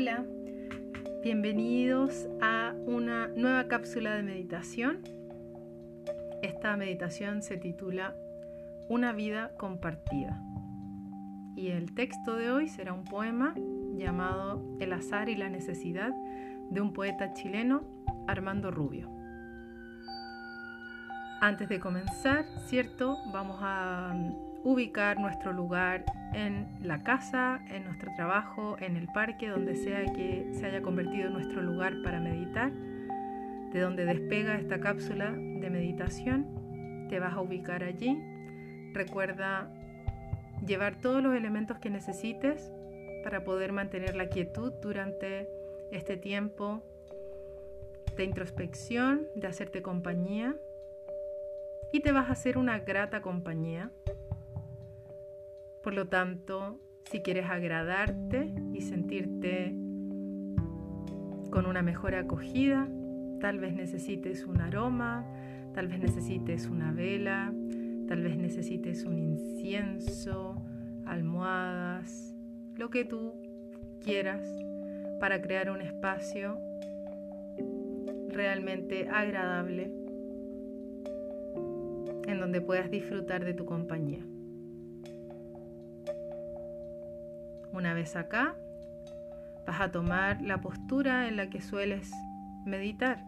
Hola, bienvenidos a una nueva cápsula de meditación. Esta meditación se titula Una vida compartida. Y el texto de hoy será un poema llamado El azar y la necesidad de un poeta chileno, Armando Rubio. Antes de comenzar, ¿cierto? Vamos a ubicar nuestro lugar en la casa, en nuestro trabajo, en el parque, donde sea que se haya convertido en nuestro lugar para meditar, de donde despega esta cápsula de meditación, te vas a ubicar allí. Recuerda llevar todos los elementos que necesites para poder mantener la quietud durante este tiempo de introspección, de hacerte compañía. Y te vas a hacer una grata compañía por lo tanto, si quieres agradarte y sentirte con una mejor acogida, tal vez necesites un aroma, tal vez necesites una vela, tal vez necesites un incienso, almohadas, lo que tú quieras para crear un espacio realmente agradable en donde puedas disfrutar de tu compañía. Una vez acá, vas a tomar la postura en la que sueles meditar.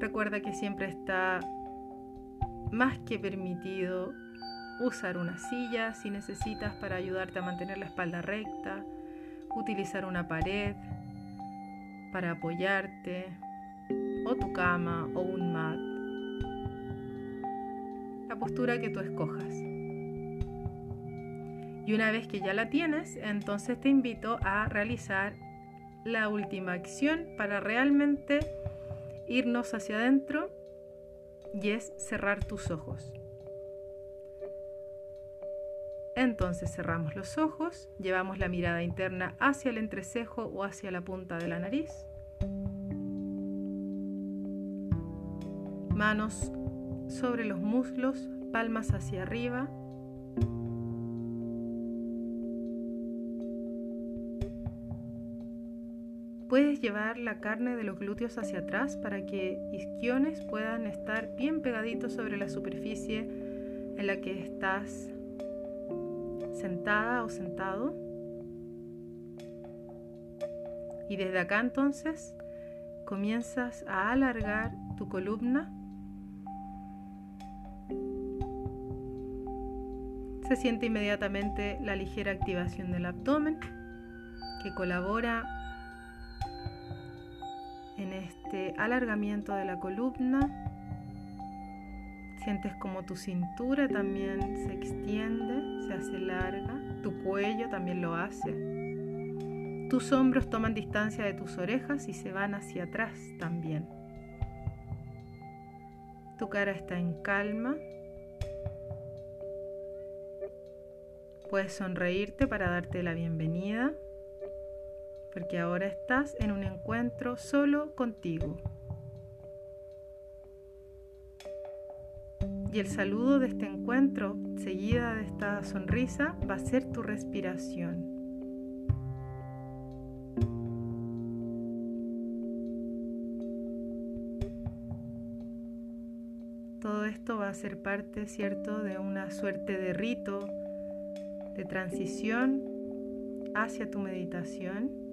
Recuerda que siempre está más que permitido usar una silla si necesitas para ayudarte a mantener la espalda recta, utilizar una pared para apoyarte, o tu cama o un mat. La postura que tú escojas. Y una vez que ya la tienes, entonces te invito a realizar la última acción para realmente irnos hacia adentro y es cerrar tus ojos. Entonces cerramos los ojos, llevamos la mirada interna hacia el entrecejo o hacia la punta de la nariz. Manos sobre los muslos, palmas hacia arriba Puedes llevar la carne de los glúteos hacia atrás para que isquiones puedan estar bien pegaditos sobre la superficie en la que estás sentada o sentado. Y desde acá entonces comienzas a alargar tu columna. Se siente inmediatamente la ligera activación del abdomen que colabora este alargamiento de la columna. Sientes como tu cintura también se extiende, se hace larga, tu cuello también lo hace. Tus hombros toman distancia de tus orejas y se van hacia atrás también. Tu cara está en calma. Puedes sonreírte para darte la bienvenida porque ahora estás en un encuentro solo contigo. Y el saludo de este encuentro, seguida de esta sonrisa, va a ser tu respiración. Todo esto va a ser parte, ¿cierto?, de una suerte de rito, de transición hacia tu meditación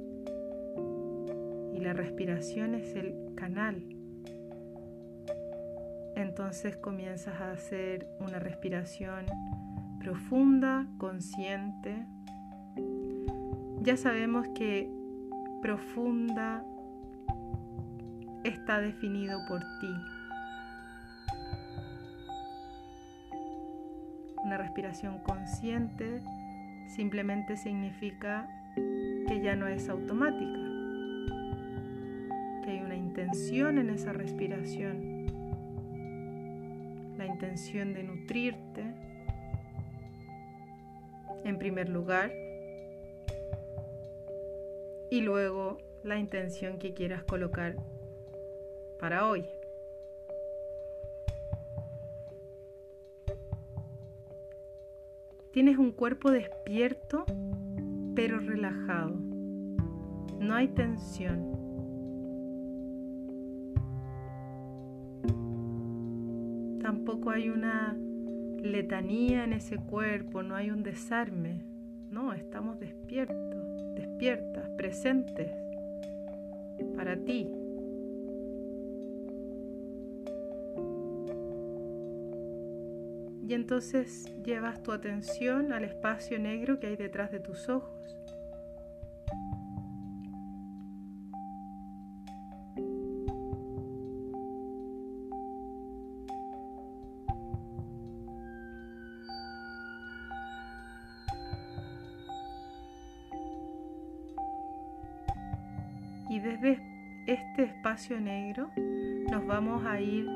y la respiración es el canal. Entonces comienzas a hacer una respiración profunda, consciente. Ya sabemos que profunda está definido por ti. Una respiración consciente simplemente significa que ya no es automática intención en esa respiración, la intención de nutrirte, en primer lugar, y luego la intención que quieras colocar para hoy. Tienes un cuerpo despierto pero relajado. No hay tensión. Tampoco hay una letanía en ese cuerpo, no hay un desarme. No, estamos despiertos, despiertas, presentes para ti. Y entonces llevas tu atención al espacio negro que hay detrás de tus ojos. Y desde este espacio negro nos vamos a ir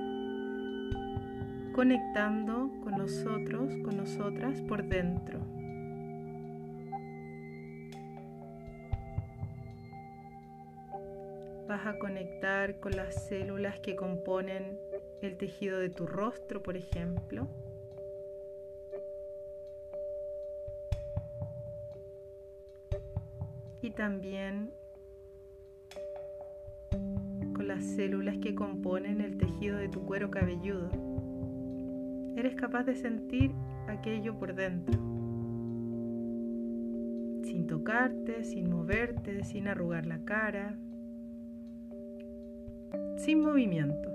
conectando con nosotros, con nosotras por dentro. Vas a conectar con las células que componen el tejido de tu rostro, por ejemplo. Y también las células que componen el tejido de tu cuero cabelludo. Eres capaz de sentir aquello por dentro, sin tocarte, sin moverte, sin arrugar la cara, sin movimientos.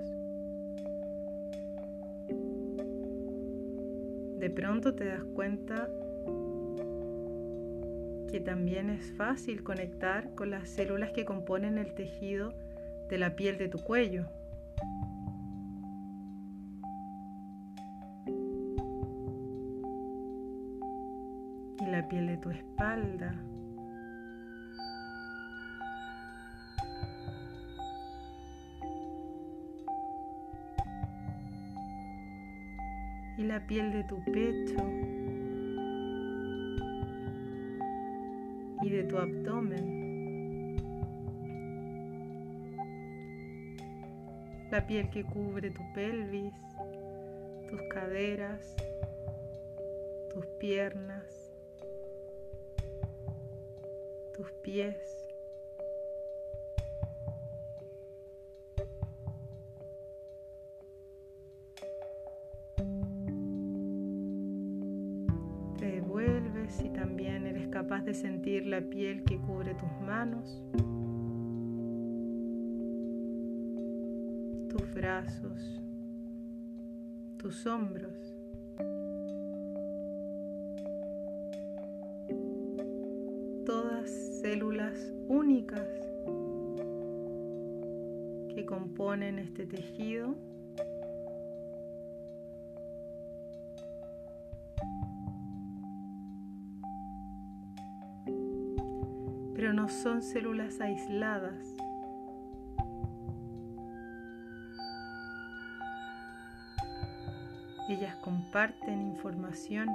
De pronto te das cuenta que también es fácil conectar con las células que componen el tejido de la piel de tu cuello. piel de tu espalda. Y la piel de tu pecho y de tu abdomen. La piel que cubre tu pelvis, tus caderas, tus piernas. tus pies. Te devuelves y también eres capaz de sentir la piel que cubre tus manos, tus brazos, tus hombros. células únicas que componen este tejido. Pero no son células aisladas. Ellas comparten información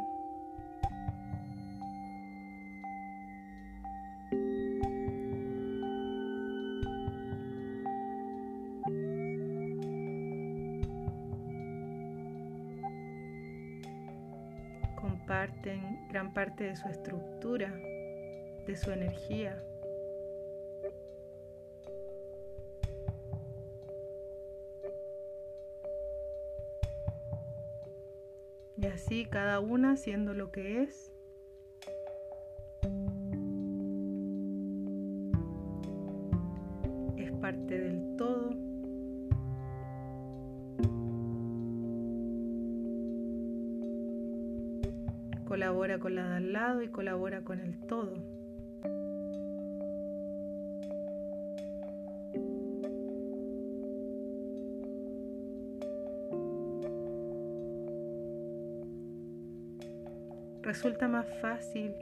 gran parte de su estructura, de su energía. Así cada una siendo lo que es. Es parte del todo. colabora con la de al lado y colabora con el todo. Resulta más fácil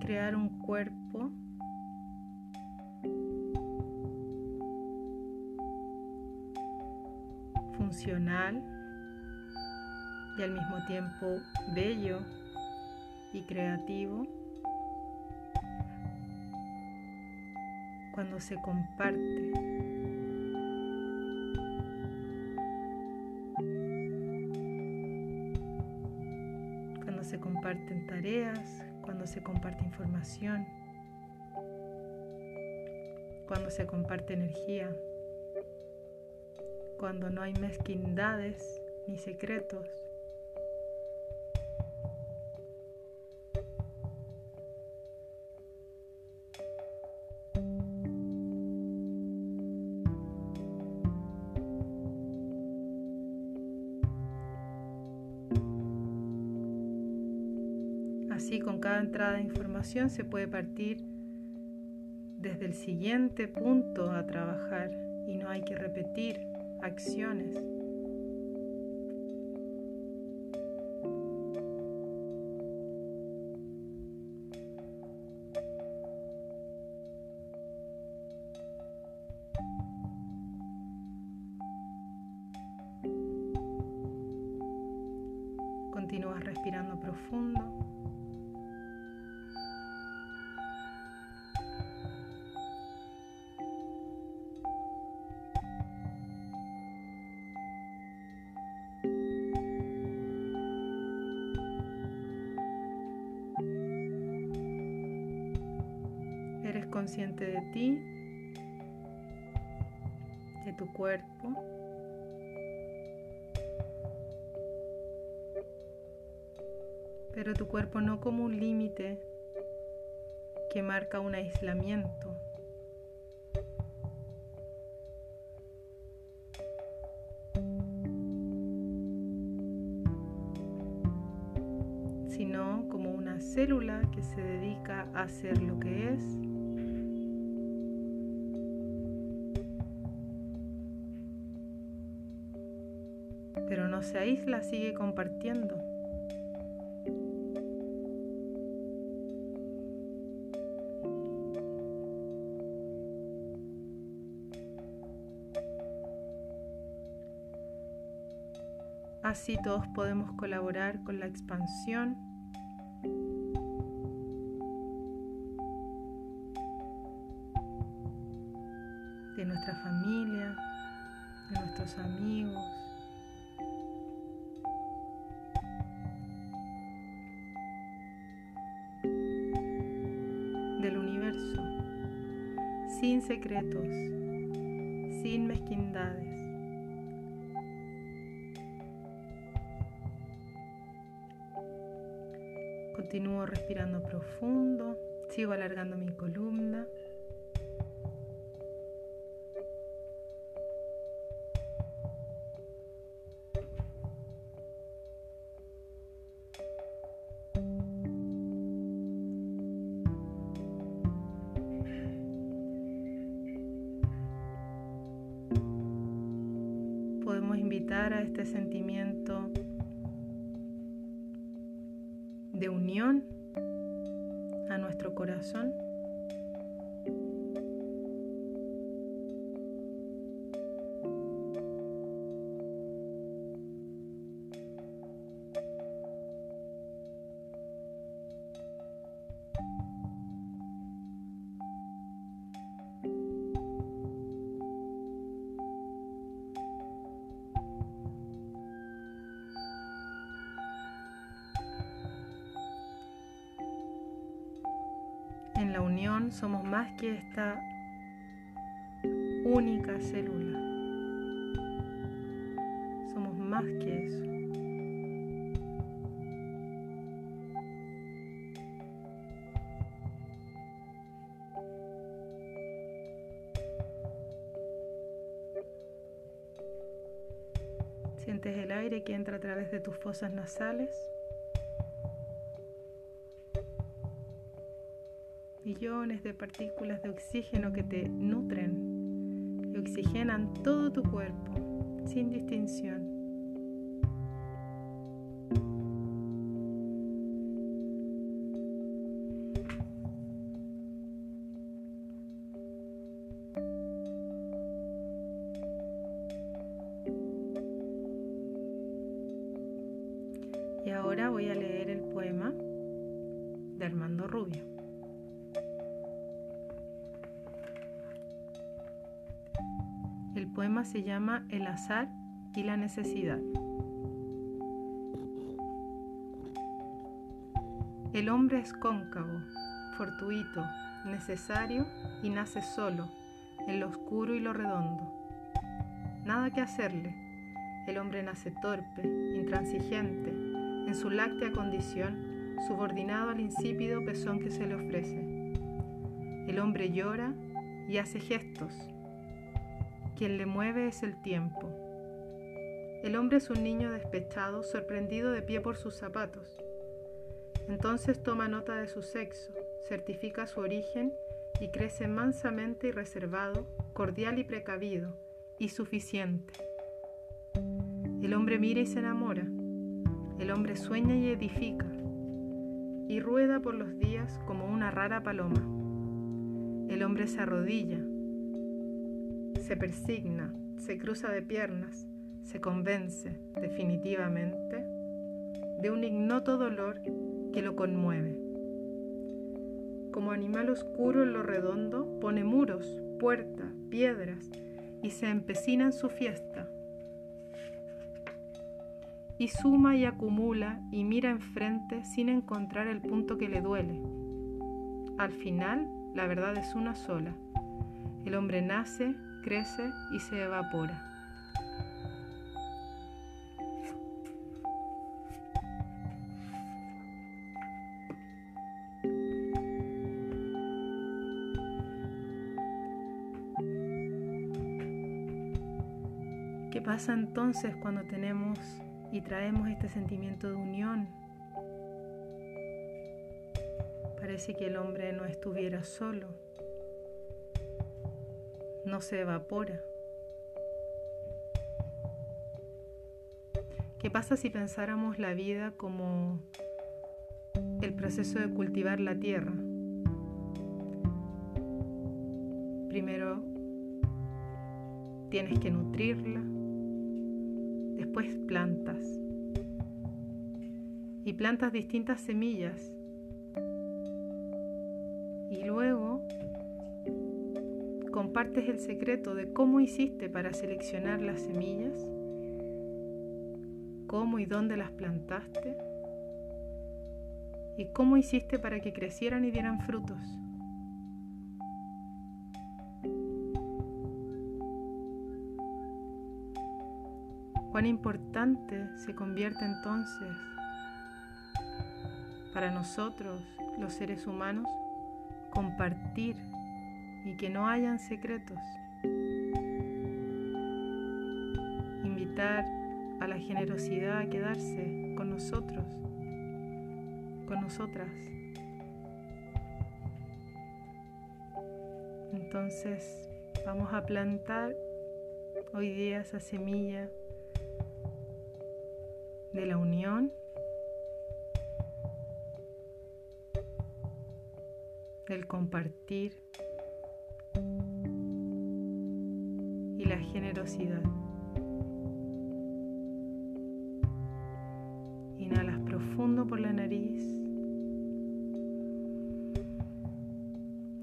crear un cuerpo funcional y al mismo tiempo bello y creativo cuando se comparte. Comparten tareas, cuando se comparte información, cuando se comparte energía, cuando no hay mezquindades ni secretos. Así con cada entrada de información se puede partir desde el siguiente punto a trabajar y no hay que repetir acciones. Continúas respirando profundo. Consciente de ti, de tu cuerpo. Pero tu cuerpo no como un límite que marca un aislamiento. sino como una célula que se dedica a hacer lo que es se aísla, sigue compartiendo. Así todos podemos colaborar con la expansión de nuestra familia, de nuestros amigos, secretos, sin mezquindades. Continúo respirando profundo, sigo alargando mi columna. A este sentimiento de unión a nuestro corazón. La unión somos más que esta única célula. Somos más que eso. Sientes el aire que entra a través de tus fosas nasales. Millones de partículas de oxígeno que te nutren y oxigenan todo tu cuerpo sin distinción. El poema se llama El azar y la necesidad. El hombre es cóncavo, fortuito, necesario y nace solo, en lo oscuro y lo redondo. Nada que hacerle. El hombre nace torpe, intransigente, en su láctea condición, subordinado al insípido pezón que se le ofrece. El hombre llora y hace gestos. Quien le mueve es el tiempo. El hombre es un niño despechado, sorprendido de pie por sus zapatos. Entonces toma nota de su sexo, certifica su origen y crece mansamente y reservado, cordial y precavido, y suficiente. El hombre mira y se enamora. El hombre sueña y edifica, y rueda por los días como una rara paloma. El hombre se arrodilla, se persigna, se cruza de piernas, se convence definitivamente de un ignoto dolor que lo conmueve. Como animal oscuro en lo redondo, pone muros, puertas, piedras y se empecina en su fiesta. Y suma y acumula y mira enfrente sin encontrar el punto que le duele. Al final, la verdad es una sola. El hombre nace, crece y se evapora. ¿Qué pasa entonces cuando tenemos y traemos este sentimiento de unión? Parece que el hombre no estuviera solo, no se evapora. ¿Qué pasa si pensáramos la vida como el proceso de cultivar la tierra? Primero tienes que nutrirla, después plantas. Y plantas distintas semillas. Y luego compartes el secreto de cómo hiciste para seleccionar las semillas, cómo y dónde las plantaste y cómo hiciste para que crecieran y dieran frutos. Cuán importante se convierte entonces para nosotros, los seres humanos, compartir y que no hayan secretos. Invitar a la generosidad a quedarse con nosotros, con nosotras. Entonces vamos a plantar hoy día esa semilla de la unión, del compartir generosidad. Inhalas profundo por la nariz.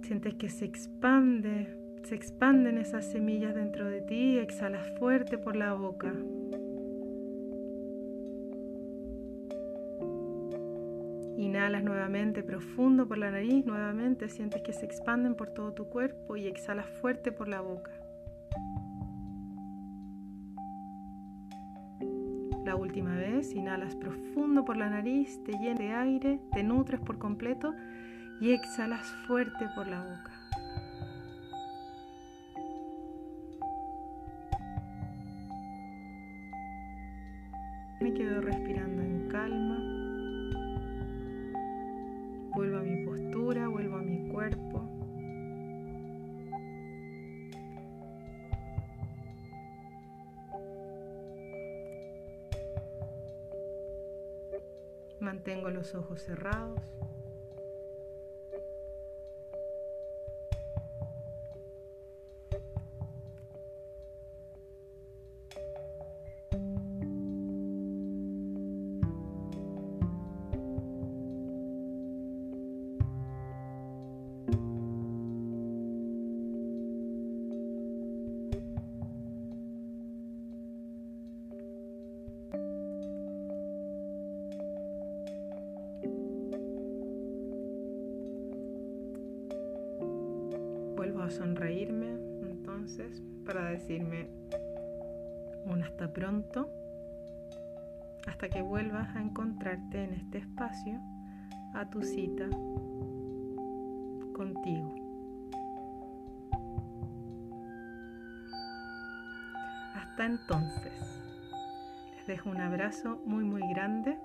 Sientes que se expande, se expanden esas semillas dentro de ti y exhalas fuerte por la boca. Inhalas nuevamente profundo por la nariz, nuevamente sientes que se expanden por todo tu cuerpo y exhalas fuerte por la boca. La última vez, inhalas profundo por la nariz, te llenas de aire, te nutres por completo y exhalas fuerte por la boca. Me quedo respirando Mantengo los ojos cerrados. A sonreírme entonces para decirme un hasta pronto, hasta que vuelvas a encontrarte en este espacio a tu cita contigo. Hasta entonces, les dejo un abrazo muy muy grande